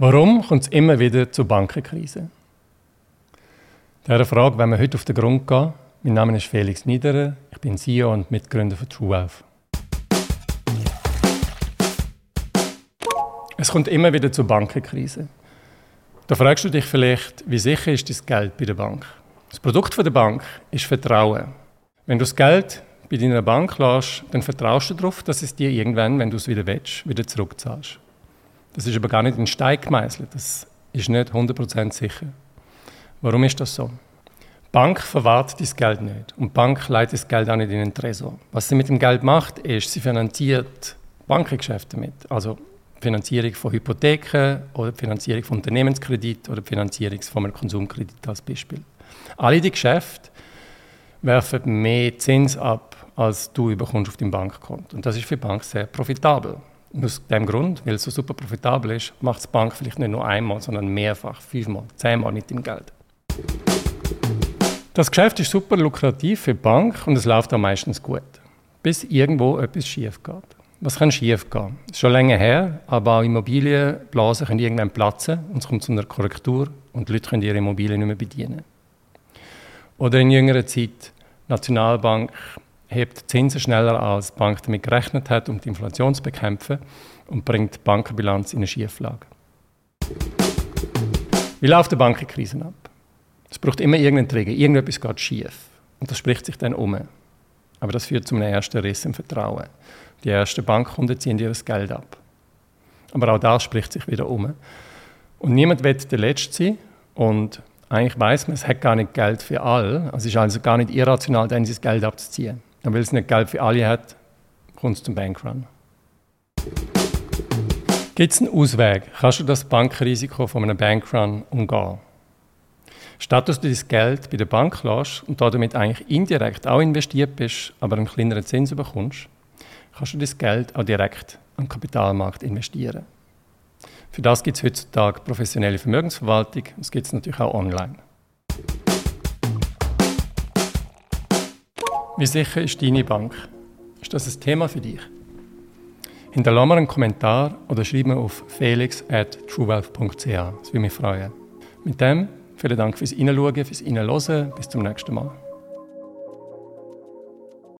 Warum kommt es immer wieder zu Bankenkrisen? Dieser Frage wenn wir heute auf den Grund gehen. Mein Name ist Felix Niederer, ich bin CEO und Mitgründer von TrueWealth. Es kommt immer wieder zu Bankenkrisen. Da fragst du dich vielleicht, wie sicher ist das Geld bei der Bank? Das Produkt der Bank ist Vertrauen. Wenn du das Geld bei deiner Bank lässt, dann vertraust du darauf, dass es dir irgendwann, wenn du es wieder willst, wieder zurückzahlst. Das ist aber gar nicht in Stein gemeißelt. Das ist nicht 100% sicher. Warum ist das so? Die Bank verwahrt das Geld nicht und die Bank leitet das Geld auch nicht in den Tresor. Was sie mit dem Geld macht, ist, sie finanziert Bankengeschäfte damit. Also Finanzierung von Hypotheken oder Finanzierung von Unternehmenskredit oder Finanzierung von einem Konsumkredit als Beispiel. Alle die Geschäfte werfen mehr Zins ab, als du überkommst auf deinem Bankkonto. Und das ist für die Bank sehr profitabel. Und aus dem Grund, weil es so super profitabel ist, macht die Bank vielleicht nicht nur einmal, sondern mehrfach, fünfmal, zehnmal mit dem Geld. Das Geschäft ist super lukrativ für die Bank und es läuft auch meistens gut, bis irgendwo etwas schief geht. Was kann schief gehen? Ist schon länger her, aber auch Immobilienblasen können irgendwann platzen und es kommt zu einer Korrektur und die Leute können ihre Immobilien nicht mehr bedienen. Oder in jüngerer Zeit, Nationalbank hebt Zinsen schneller als die Bank damit gerechnet hat, um die Inflation zu bekämpfen und bringt die Bankenbilanz in eine Schieflage. Wie läuft die Bankenkrise ab? Es braucht immer irgendeinen Trigger, irgendetwas geht schief und das spricht sich dann um. Aber das führt zu einem ersten Riss im Vertrauen. Die ersten Bankkunden ziehen ihr Geld ab. Aber auch das spricht sich wieder um. Und niemand wird der Letzte sein und eigentlich weiß man, es hat gar nicht Geld für alle. Es ist also gar nicht irrational, dann das Geld abzuziehen. Und weil es nicht Geld für alle hat, kommt es zum Bankrun. Gibt es einen Ausweg? Kannst du das Bankrisiko von einem Bankrun umgehen? Statt dass du das Geld bei der Bank lässt und damit eigentlich indirekt auch investiert bist, aber einen kleineren Zins bekommst, kannst du das Geld auch direkt am Kapitalmarkt investieren. Für das gibt es heutzutage professionelle Vermögensverwaltung. Das gibt es natürlich auch online. Wie sicher ist deine Bank? Ist das ein Thema für dich? Hinterlasse mir einen Kommentar oder schreib mir auf felix at truewealth.ch. Das würde mich freuen. Mit dem vielen Dank fürs Hineinschauen, fürs Hineinhören. Bis zum nächsten Mal.